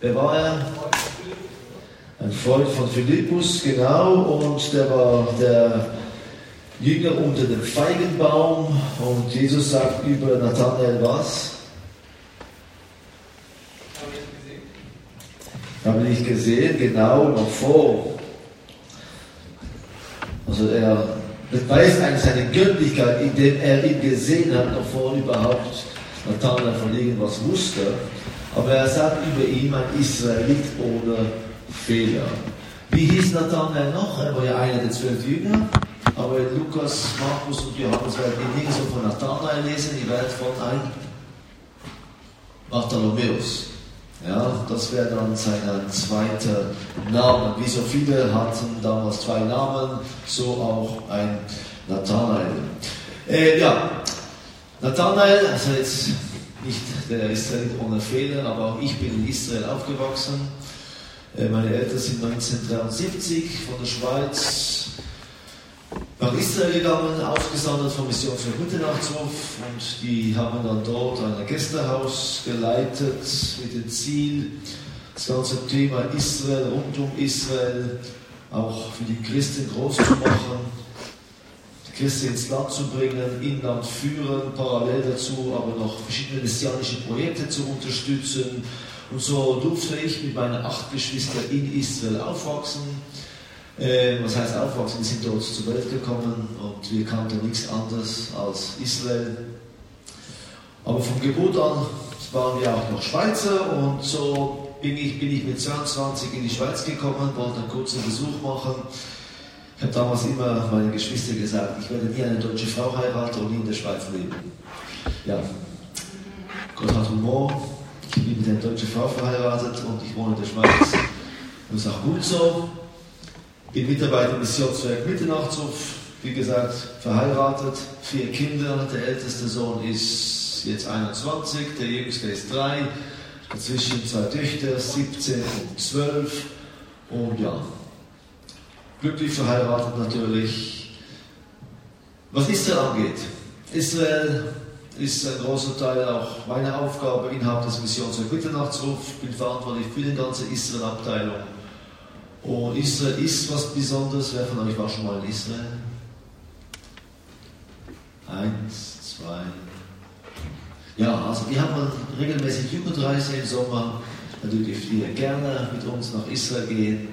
Wer war er? Ein Freund von Philippus, genau, und der war der Jünger unter dem Feigenbaum und Jesus sagt über Nathanael was? Habe ich gesehen, genau, noch vor. Also er beweist eigentlich seine Göttlichkeit, indem er ihn gesehen hat, noch vor überhaupt Nathanael von irgendwas wusste. Aber er sagt über ihn ein Israelit ohne Fehler. Wie hieß Nathanael noch? Er war ja einer der zwölf Jünger. Aber Lukas, Markus und Johannes werden ihr nie so von Nathanael lesen, ihr werdet von einem Bartholomäus. Ja, das wäre dann sein zweiter Name. Wie so viele hatten damals zwei Namen, so auch ein Nathanael. Äh, ja, Nathanael, also jetzt nicht der Israelit ohne Fehler, aber auch ich bin in Israel aufgewachsen. Äh, meine Eltern sind 1973 von der Schweiz nach Israel gegangen, ausgesandt vom Mission für Mitternachtshofs und die haben dann dort ein Gästehaus geleitet mit dem Ziel, das ganze Thema Israel, rund um Israel, auch für die Christen groß zu machen Christen ins Land zu bringen, Inland führen, parallel dazu aber noch verschiedene messianische Projekte zu unterstützen. Und so durfte ich mit meinen acht Geschwistern in Israel aufwachsen. Äh, was heißt aufwachsen? Wir sind dort zur Welt gekommen und wir kannten nichts anderes als Israel. Aber von Geburt an waren wir auch noch Schweizer und so bin ich, bin ich mit 22 in die Schweiz gekommen, wollte einen kurzen Besuch machen ich habe damals immer meinen Geschwistern gesagt, ich werde nie eine deutsche Frau heiraten und nie in der Schweiz leben. Ja, Gott hat Humor. Ich bin mit einer deutschen Frau verheiratet und ich wohne in der Schweiz. Das ist auch gut so. Bin Mitarbeiter im Missionswerk Mitternachtshof. Wie gesagt, verheiratet, vier Kinder. Der älteste Sohn ist jetzt 21, der jüngste ist drei. Dazwischen zwei Töchter, 17 und 12. Und ja, glücklich verheiratet natürlich. Was Israel angeht, Israel ist ein großer Teil auch meiner Aufgabe innerhalb des Missions- und Mitternachtsruf. Ich bin verantwortlich für die ganze Israel-Abteilung. Und Israel ist was Besonderes. Wer von euch war schon mal in Israel? Eins, zwei. Ja, also wir haben regelmäßig Jugendreise im Sommer. Da dürft ihr gerne mit uns nach Israel gehen.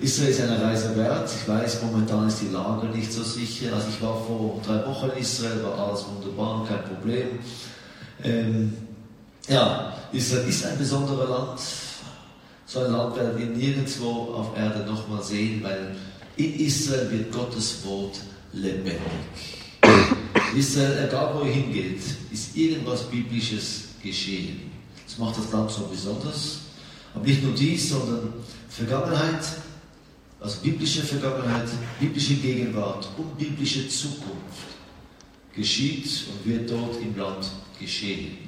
Israel ist eine Reise wert. Ich weiß, momentan ist die Lage nicht so sicher. Also ich war vor drei Wochen in Israel, war alles wunderbar, kein Problem. Ähm, ja, Israel ist ein besonderes Land. So ein Land werden wir nirgendwo auf Erde nochmal sehen, weil in Israel wird Gottes Wort lebendig. Israel, egal wo ihr hingeht, ist irgendwas Biblisches geschehen. Das macht das Land so besonders. Aber nicht nur dies, sondern Vergangenheit, also biblische Vergangenheit, biblische Gegenwart und biblische Zukunft geschieht und wird dort im Land geschehen.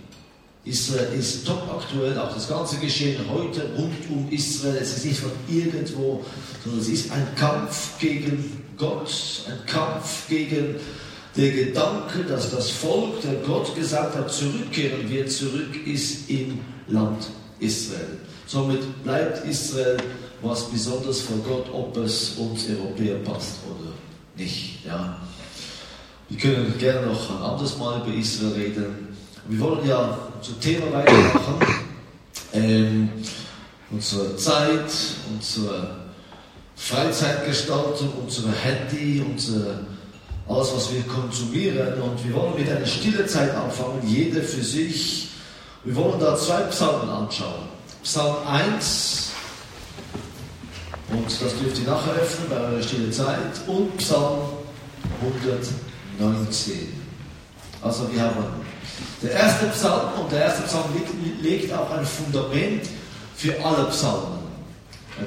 Israel ist top aktuell, auch das ganze Geschehen heute rund um Israel. Es ist nicht von irgendwo, sondern es ist ein Kampf gegen Gott, ein Kampf gegen den Gedanke, dass das Volk, der Gott gesagt hat, zurückkehren wird, zurück ist im Land Israel. Somit bleibt Israel was besonders vor Gott, ob es uns Europäer passt oder nicht. Ja. Wir können gerne noch ein anderes Mal über Israel reden. Wir wollen ja zum Thema weitermachen. Ähm, unsere Zeit, unsere Freizeitgestaltung, unsere Handy, unsere, alles, was wir konsumieren. Und wir wollen mit einer stille Zeit anfangen, jeder für sich. Wir wollen da zwei Psalmen anschauen. Psalm 1, und das dürft ihr nachher öffnen bei eurer stille Zeit. Und Psalm 119. Also wir haben der erste Psalm und der erste Psalm legt auch ein Fundament für alle Psalmen.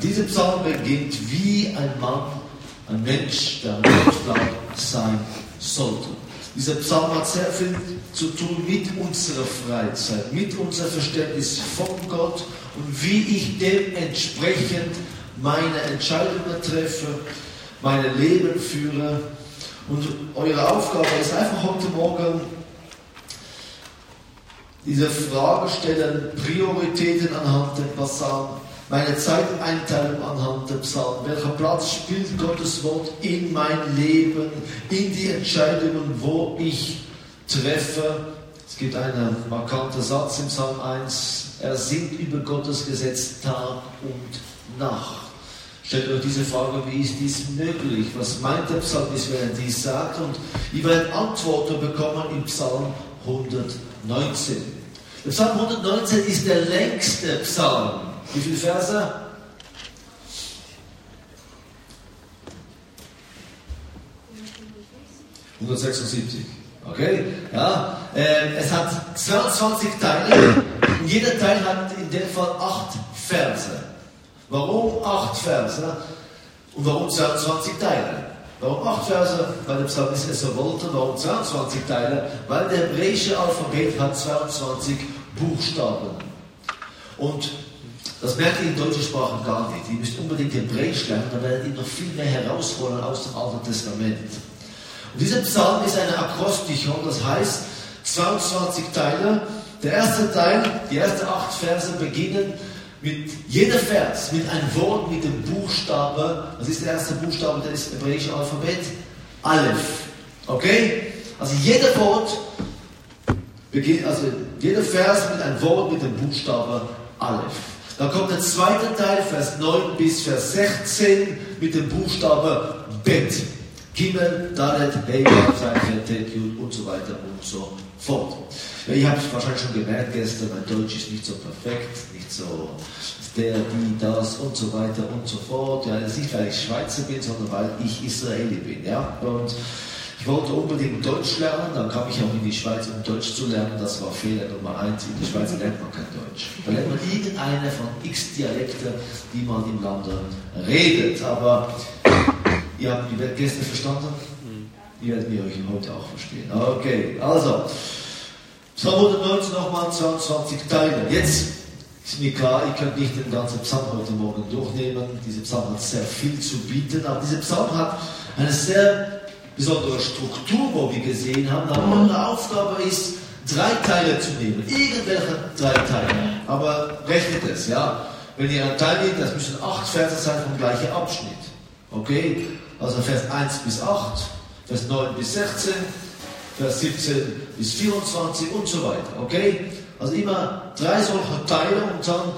Dieser Psalm beginnt wie ein Mann, ein Mensch, der glaubt, sein sollte. Dieser Psalm hat sehr viel zu tun mit unserer Freizeit, mit unserem Verständnis von Gott und wie ich dementsprechend meine Entscheidungen treffe, mein Leben führe. Und eure Aufgabe ist einfach heute Morgen diese Frage stellen, Prioritäten anhand der Psalm, meine Zeiteinteilung anhand der Psalmen. Welcher Platz spielt Gottes Wort in mein Leben, in die Entscheidungen, wo ich treffe? Es gibt einen markanten Satz im Psalm 1, er singt über Gottes Gesetz Tag und Nacht. Stellt euch diese Frage, wie ist dies möglich? Was meint der Psalmist, wenn er dies sagt? Und ihr werdet Antworten bekommen im Psalm 119. Der Psalm 119 ist der längste Psalm. Wie viele Verse? ...176. Okay? Ja, äh, es hat 22 Teile und jeder Teil hat in dem Fall 8 Verse. Warum 8 Verse? Und warum 22 Teile? Warum 8 Verse? Weil der Psalmist es so wollte. Warum 22 Teile? Weil der hebräische Alphabet hat 22 Buchstaben. Und das merkt ihr in deutschen Sprachen gar nicht. Ihr müsst unbedingt Hebräisch lernen, dann werdet ihr noch viel mehr herausholen aus dem Alten Testament. Und dieser Psalm ist eine Akrostichon, das heißt 22 Teile. Der erste Teil, die ersten acht Verse beginnen mit jeder Vers, mit einem Wort, mit dem Buchstabe. Was ist der erste Buchstabe des hebräischen Alphabet? Aleph. Okay? Also jeder Wort also jeder Vers mit einem Wort mit dem Buchstabe Aleph. Dann kommt der zweite Teil, Vers 9 bis Vers 16, mit dem Buchstabe Bet. Gimel, Dalet, Hey, Tet, Jud und so weiter und so fort. Ihr habt wahrscheinlich schon gemerkt gestern, mein Deutsch ist nicht so perfekt, nicht so der, die, das und so weiter und so fort. Ja, nicht weil ich Schweizer bin, sondern weil ich Israeli bin. Ja? Und ich wollte unbedingt Deutsch lernen, dann kam ich auch in die Schweiz, um Deutsch zu lernen. Das war Fehler Nummer eins. In der Schweiz lernt man kein Deutsch. Da lernt man irgendeine von x Dialekten, die man im Lande redet. Aber Ihr habt die Gäste verstanden? Ihr werdet mir euch heute auch verstehen. Okay, also, Psalm 119 nochmal 22 Teile. Jetzt ist mir klar, ich kann nicht den ganzen Psalm heute Morgen durchnehmen. Dieser Psalm hat sehr viel zu bieten, aber dieser Psalm hat eine sehr besondere Struktur, wo wir gesehen haben. Aber eure Aufgabe ist, drei Teile zu nehmen. Irgendwelche drei Teile. Aber rechnet es, ja. Wenn ihr einen Teil nehmt, das müssen acht Verse sein vom gleichen Abschnitt. Okay? Also Vers 1 bis 8, Vers 9 bis 16, Vers 17 bis 24 und so weiter. Okay? Also immer drei solche Teile und dann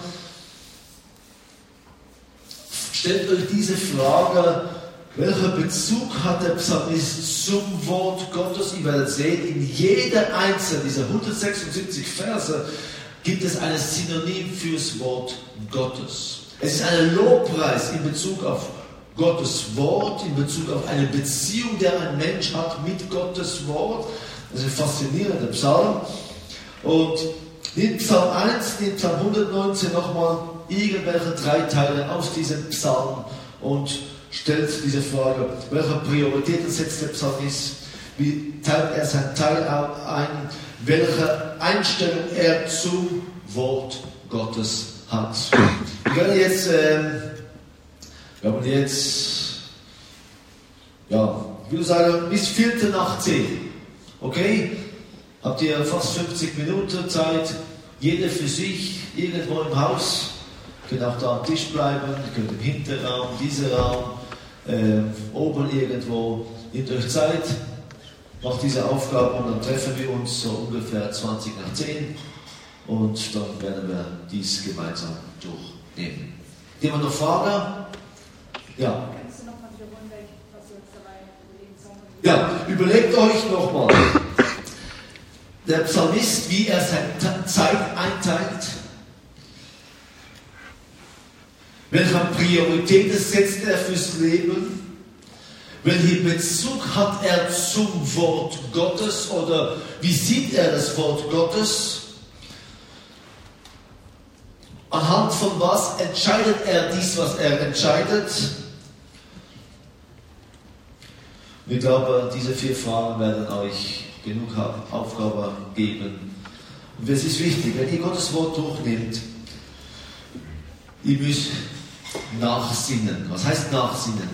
stellt euch diese Frage, welcher Bezug hat der Psalmist zum Wort Gottes? Ihr werdet sehen, in jeder einzelnen dieser 176 Verse gibt es ein Synonym fürs Wort Gottes. Es ist ein Lobpreis in Bezug auf Gottes Wort in Bezug auf eine Beziehung, der ein Mensch hat mit Gottes Wort. Das ist ein faszinierender Psalm. Und in Psalm 1, in Psalm 119 nochmal irgendwelche drei Teile aus diesem Psalm und stellt diese Frage, welche Prioritäten setzt der Psalmist, wie teilt er sein Teil ein, welche Einstellung er zum Wort Gottes hat. Ich werde jetzt äh, wir haben jetzt, ja, ich würde sagen, bis Viertel nach zehn. Okay? Habt ihr fast 50 Minuten Zeit, jeder für sich, irgendwo im Haus. Könnt auch da am Tisch bleiben, könnt im Hinterraum, dieser Raum, äh, oben irgendwo. Nehmt euch Zeit, macht diese Aufgabe und dann treffen wir uns so ungefähr 20 nach 10 und dann werden wir dies gemeinsam durchnehmen. Jemand noch Fragen? Ja. Ja, überlegt euch nochmal. Der Psalmist, wie er seine Zeit einteilt. Welche Prioritäten setzt er fürs Leben? Welchen Bezug hat er zum Wort Gottes oder wie sieht er das Wort Gottes? Anhand von was entscheidet er dies, was er entscheidet? Ich glaube, diese vier Fragen werden euch genug Aufgabe geben. Und es ist wichtig, wenn ihr Gottes Wort durchnehmt, ihr müsst nachsinnen. Was heißt nachsinnen?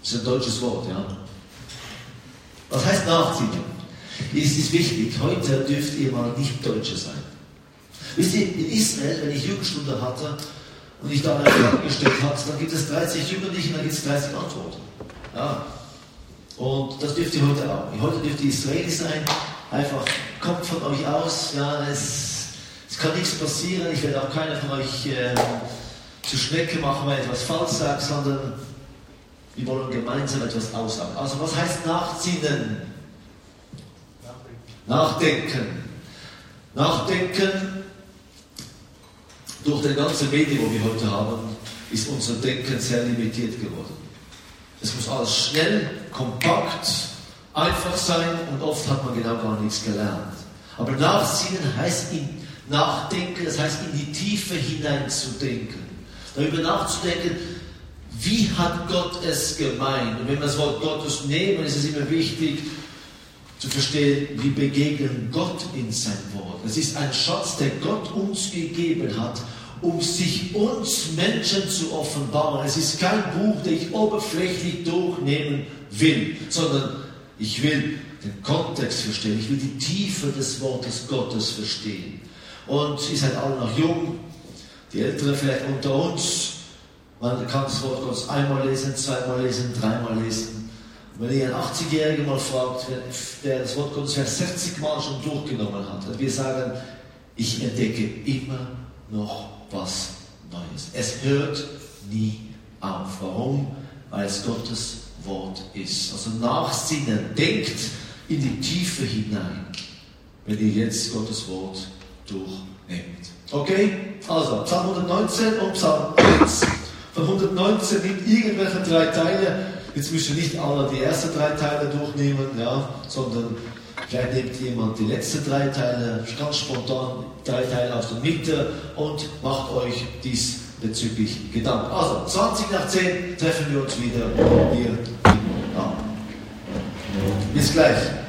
Das ist ein deutsches Wort, ja. Was heißt nachsinnen? Es ist wichtig, heute dürft ihr mal nicht Deutsche sein. Wisst ihr, in Israel, wenn ich Jugendstunde hatte und ich da eine Frage gestellt habe, dann gibt es 30 Jugendliche und dann gibt es 30 Antworten. Ja. Und das dürft ihr heute auch. Heute dürft ihr Israeli sein. Einfach kommt von euch aus. Ja, es, es kann nichts passieren. Ich werde auch keiner von euch äh, zu Schnecke machen, wenn ich etwas falsch sage, sondern wir wollen gemeinsam etwas aussagen. Also was heißt nachziehen? Nachdenken. Nachdenken. Durch den ganzen Medien, wo wir heute haben, ist unser Denken sehr limitiert geworden. Es muss alles schnell, kompakt, einfach sein und oft hat man genau gar nichts gelernt. Aber Nachsinnen heißt in, nachdenken, das heißt in die Tiefe hinein zu denken. Darüber nachzudenken, wie hat Gott es gemeint? Und wenn wir das Wort Gottes nehmen, ist es immer wichtig, zu verstehen, wie begegnen Gott in sein Wort. Es ist ein Schatz, der Gott uns gegeben hat, um sich uns Menschen zu offenbaren. Es ist kein Buch, das ich oberflächlich durchnehmen will, sondern ich will den Kontext verstehen, ich will die Tiefe des Wortes Gottes verstehen. Und ihr seid alle noch jung, die Älteren vielleicht unter uns, man kann das Wort Gottes einmal lesen, zweimal lesen, dreimal lesen. Wenn ihr einen 80-Jährigen mal fragt, der das Wort Gottes vielleicht 60 Mal schon durchgenommen hat, wir sagen, ich entdecke immer noch was Neues. Es hört nie auf. Warum? Weil es Gottes Wort ist. Also nachsinnen, denkt in die Tiefe hinein, wenn ihr jetzt Gottes Wort durchnehmt. Okay? Also, Psalm 119 und Psalm 1. Von 119 in irgendwelche drei Teile Jetzt müsst ihr nicht alle die ersten drei Teile durchnehmen, ja, sondern vielleicht nehmt jemand die letzten drei Teile, ganz spontan drei Teile aus der Mitte und macht euch diesbezüglich Gedanken. Also, 20 nach 10 treffen wir uns wieder hier Raum. Bis gleich.